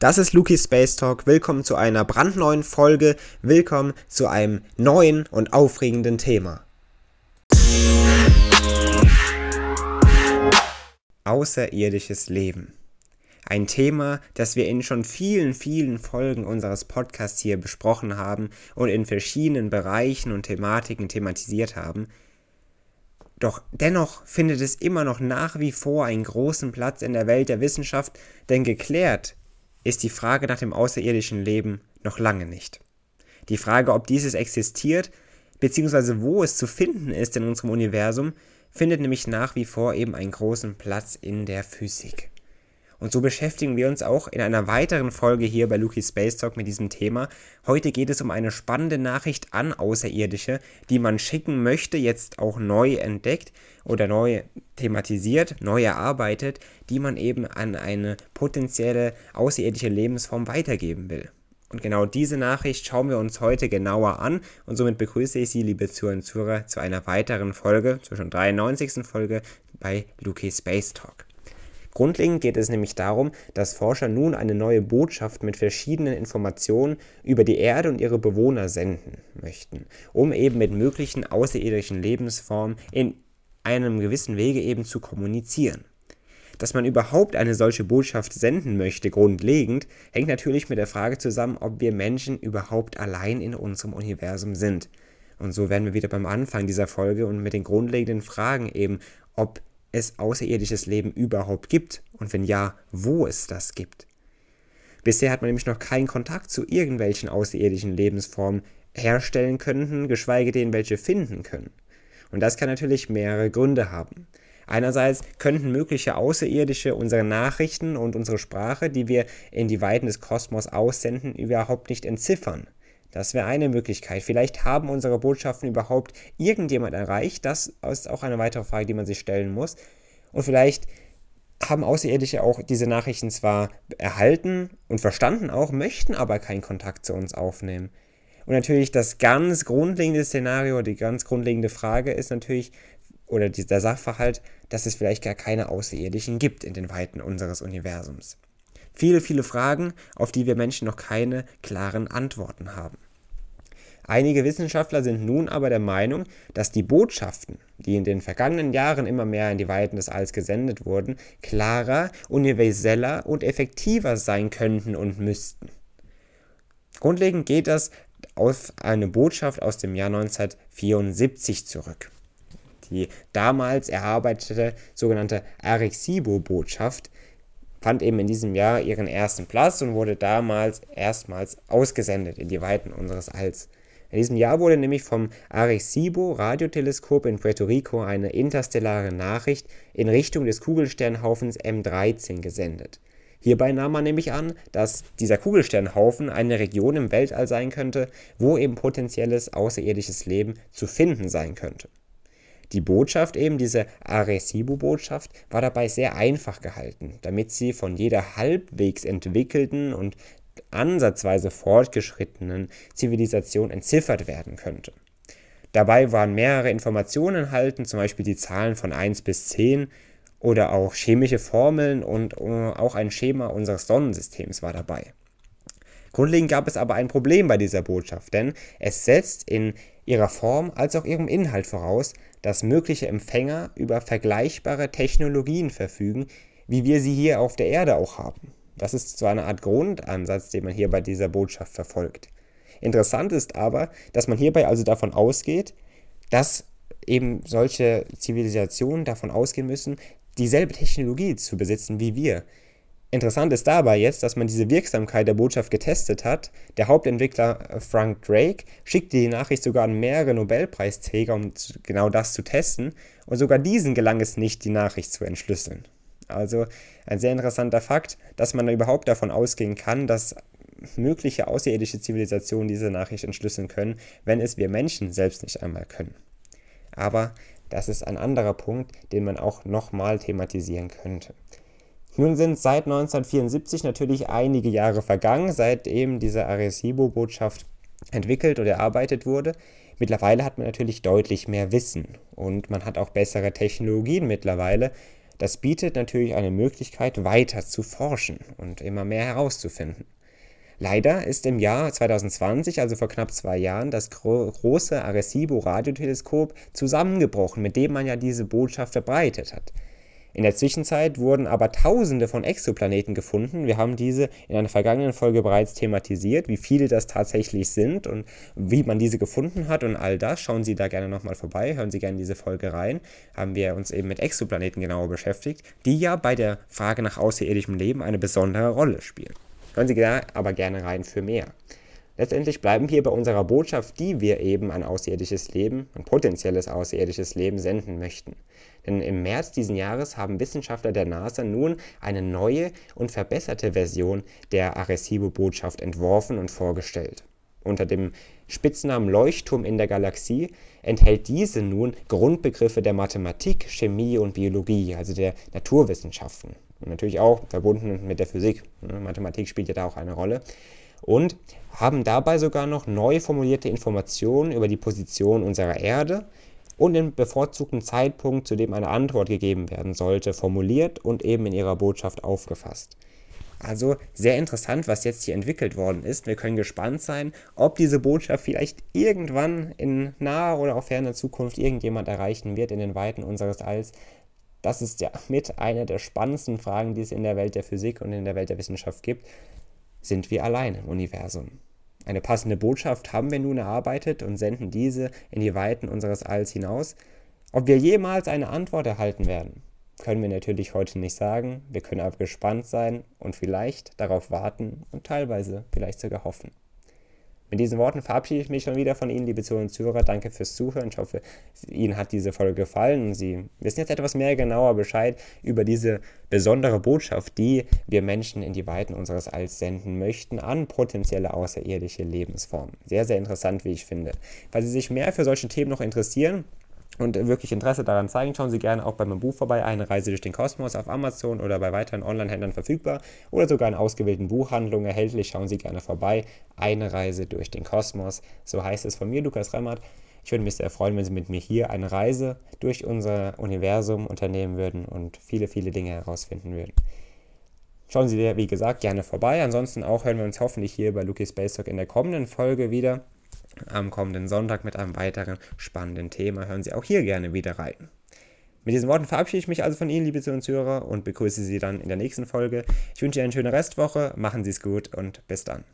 Das ist Luki Space Talk. Willkommen zu einer brandneuen Folge. Willkommen zu einem neuen und aufregenden Thema. Außerirdisches Leben. Ein Thema, das wir in schon vielen, vielen Folgen unseres Podcasts hier besprochen haben und in verschiedenen Bereichen und Thematiken thematisiert haben. Doch dennoch findet es immer noch nach wie vor einen großen Platz in der Welt der Wissenschaft, denn geklärt ist die Frage nach dem außerirdischen Leben noch lange nicht. Die Frage, ob dieses existiert, beziehungsweise wo es zu finden ist in unserem Universum, findet nämlich nach wie vor eben einen großen Platz in der Physik. Und so beschäftigen wir uns auch in einer weiteren Folge hier bei Luki Space Talk mit diesem Thema. Heute geht es um eine spannende Nachricht an Außerirdische, die man schicken möchte, jetzt auch neu entdeckt oder neu thematisiert, neu erarbeitet, die man eben an eine potenzielle außerirdische Lebensform weitergeben will. Und genau diese Nachricht schauen wir uns heute genauer an und somit begrüße ich Sie, liebe Zuhörer, zu einer weiteren Folge, zur schon 93. Folge bei Luki Space Talk. Grundlegend geht es nämlich darum, dass Forscher nun eine neue Botschaft mit verschiedenen Informationen über die Erde und ihre Bewohner senden möchten, um eben mit möglichen außerirdischen Lebensformen in einem gewissen Wege eben zu kommunizieren. Dass man überhaupt eine solche Botschaft senden möchte, grundlegend, hängt natürlich mit der Frage zusammen, ob wir Menschen überhaupt allein in unserem Universum sind. Und so werden wir wieder beim Anfang dieser Folge und mit den grundlegenden Fragen eben, ob es außerirdisches Leben überhaupt gibt und wenn ja, wo es das gibt. Bisher hat man nämlich noch keinen Kontakt zu irgendwelchen außerirdischen Lebensformen herstellen können, geschweige denn welche finden können. Und das kann natürlich mehrere Gründe haben. Einerseits könnten mögliche Außerirdische unsere Nachrichten und unsere Sprache, die wir in die Weiten des Kosmos aussenden, überhaupt nicht entziffern. Das wäre eine Möglichkeit. Vielleicht haben unsere Botschaften überhaupt irgendjemand erreicht. Das ist auch eine weitere Frage, die man sich stellen muss. Und vielleicht haben Außerirdische auch diese Nachrichten zwar erhalten und verstanden auch, möchten aber keinen Kontakt zu uns aufnehmen. Und natürlich das ganz grundlegende Szenario, die ganz grundlegende Frage ist natürlich, oder der Sachverhalt, dass es vielleicht gar keine Außerirdischen gibt in den Weiten unseres Universums. Viele, viele Fragen, auf die wir Menschen noch keine klaren Antworten haben. Einige Wissenschaftler sind nun aber der Meinung, dass die Botschaften, die in den vergangenen Jahren immer mehr in die Weiten des Alls gesendet wurden, klarer, universeller und effektiver sein könnten und müssten. Grundlegend geht das auf eine Botschaft aus dem Jahr 1974 zurück. Die damals erarbeitete sogenannte Arecibo-Botschaft fand eben in diesem Jahr ihren ersten Platz und wurde damals erstmals ausgesendet in die Weiten unseres Alls. In diesem Jahr wurde nämlich vom Arecibo Radioteleskop in Puerto Rico eine interstellare Nachricht in Richtung des Kugelsternhaufens M13 gesendet. Hierbei nahm man nämlich an, dass dieser Kugelsternhaufen eine Region im Weltall sein könnte, wo eben potenzielles außerirdisches Leben zu finden sein könnte. Die Botschaft eben, diese Arecibo-Botschaft, war dabei sehr einfach gehalten, damit sie von jeder halbwegs entwickelten und ansatzweise fortgeschrittenen Zivilisation entziffert werden könnte. Dabei waren mehrere Informationen enthalten, zum Beispiel die Zahlen von 1 bis 10 oder auch chemische Formeln und äh, auch ein Schema unseres Sonnensystems war dabei. Grundlegend gab es aber ein Problem bei dieser Botschaft, denn es setzt in ihrer Form als auch ihrem Inhalt voraus, dass mögliche Empfänger über vergleichbare Technologien verfügen, wie wir sie hier auf der Erde auch haben. Das ist so eine Art Grundansatz, den man hier bei dieser Botschaft verfolgt. Interessant ist aber, dass man hierbei also davon ausgeht, dass eben solche Zivilisationen davon ausgehen müssen, dieselbe Technologie zu besitzen wie wir. Interessant ist dabei jetzt, dass man diese Wirksamkeit der Botschaft getestet hat. Der Hauptentwickler äh, Frank Drake schickte die Nachricht sogar an mehrere Nobelpreisträger, um genau das zu testen. Und sogar diesen gelang es nicht, die Nachricht zu entschlüsseln. Also ein sehr interessanter Fakt, dass man überhaupt davon ausgehen kann, dass mögliche außerirdische Zivilisationen diese Nachricht entschlüsseln können, wenn es wir Menschen selbst nicht einmal können. Aber das ist ein anderer Punkt, den man auch nochmal thematisieren könnte. Nun sind seit 1974 natürlich einige Jahre vergangen, seitdem diese Arecibo-Botschaft entwickelt oder erarbeitet wurde. Mittlerweile hat man natürlich deutlich mehr Wissen und man hat auch bessere Technologien mittlerweile, das bietet natürlich eine Möglichkeit, weiter zu forschen und immer mehr herauszufinden. Leider ist im Jahr 2020, also vor knapp zwei Jahren, das gro große Arecibo-Radioteleskop zusammengebrochen, mit dem man ja diese Botschaft verbreitet hat. In der Zwischenzeit wurden aber Tausende von Exoplaneten gefunden. Wir haben diese in einer vergangenen Folge bereits thematisiert, wie viele das tatsächlich sind und wie man diese gefunden hat und all das. Schauen Sie da gerne nochmal vorbei, hören Sie gerne diese Folge rein. Haben wir uns eben mit Exoplaneten genauer beschäftigt, die ja bei der Frage nach außerirdischem Leben eine besondere Rolle spielen. Hören Sie da aber gerne rein für mehr. Letztendlich bleiben wir bei unserer Botschaft, die wir eben an außerirdisches Leben, an potenzielles außerirdisches Leben senden möchten. Denn im März diesen Jahres haben Wissenschaftler der NASA nun eine neue und verbesserte Version der Arecibo-Botschaft entworfen und vorgestellt. Unter dem Spitznamen Leuchtturm in der Galaxie enthält diese nun Grundbegriffe der Mathematik, Chemie und Biologie, also der Naturwissenschaften. Und natürlich auch verbunden mit der Physik. Ne, Mathematik spielt ja da auch eine Rolle und haben dabei sogar noch neu formulierte Informationen über die Position unserer Erde und den bevorzugten Zeitpunkt, zu dem eine Antwort gegeben werden sollte, formuliert und eben in ihrer Botschaft aufgefasst. Also sehr interessant, was jetzt hier entwickelt worden ist. Wir können gespannt sein, ob diese Botschaft vielleicht irgendwann in naher oder auch ferner Zukunft irgendjemand erreichen wird in den Weiten unseres Alls. Das ist ja mit einer der spannendsten Fragen, die es in der Welt der Physik und in der Welt der Wissenschaft gibt sind wir allein im Universum. Eine passende Botschaft haben wir nun erarbeitet und senden diese in die Weiten unseres Alls hinaus. Ob wir jemals eine Antwort erhalten werden, können wir natürlich heute nicht sagen. Wir können aber gespannt sein und vielleicht darauf warten und teilweise vielleicht sogar hoffen. Mit diesen Worten verabschiede ich mich schon wieder von Ihnen, liebe Zuhörer und Zuhörer. Danke fürs Zuhören. Ich hoffe, Ihnen hat diese Folge gefallen und Sie wissen jetzt etwas mehr genauer Bescheid über diese besondere Botschaft, die wir Menschen in die Weiten unseres Alls senden möchten an potenzielle außerirdische Lebensformen. Sehr, sehr interessant, wie ich finde. Falls Sie sich mehr für solche Themen noch interessieren, und wirklich Interesse daran zeigen, schauen Sie gerne auch bei meinem Buch vorbei, Eine Reise durch den Kosmos auf Amazon oder bei weiteren Online-Händlern verfügbar oder sogar in ausgewählten Buchhandlungen erhältlich. Schauen Sie gerne vorbei, Eine Reise durch den Kosmos. So heißt es von mir, Lukas Remmert. Ich würde mich sehr freuen, wenn Sie mit mir hier eine Reise durch unser Universum unternehmen würden und viele, viele Dinge herausfinden würden. Schauen Sie, wie gesagt, gerne vorbei. Ansonsten auch hören wir uns hoffentlich hier bei Lukas Space Talk in der kommenden Folge wieder am kommenden Sonntag mit einem weiteren spannenden Thema. Hören Sie auch hier gerne wieder rein. Mit diesen Worten verabschiede ich mich also von Ihnen, liebe Zuhörer, und begrüße Sie dann in der nächsten Folge. Ich wünsche Ihnen eine schöne Restwoche, machen Sie es gut und bis dann.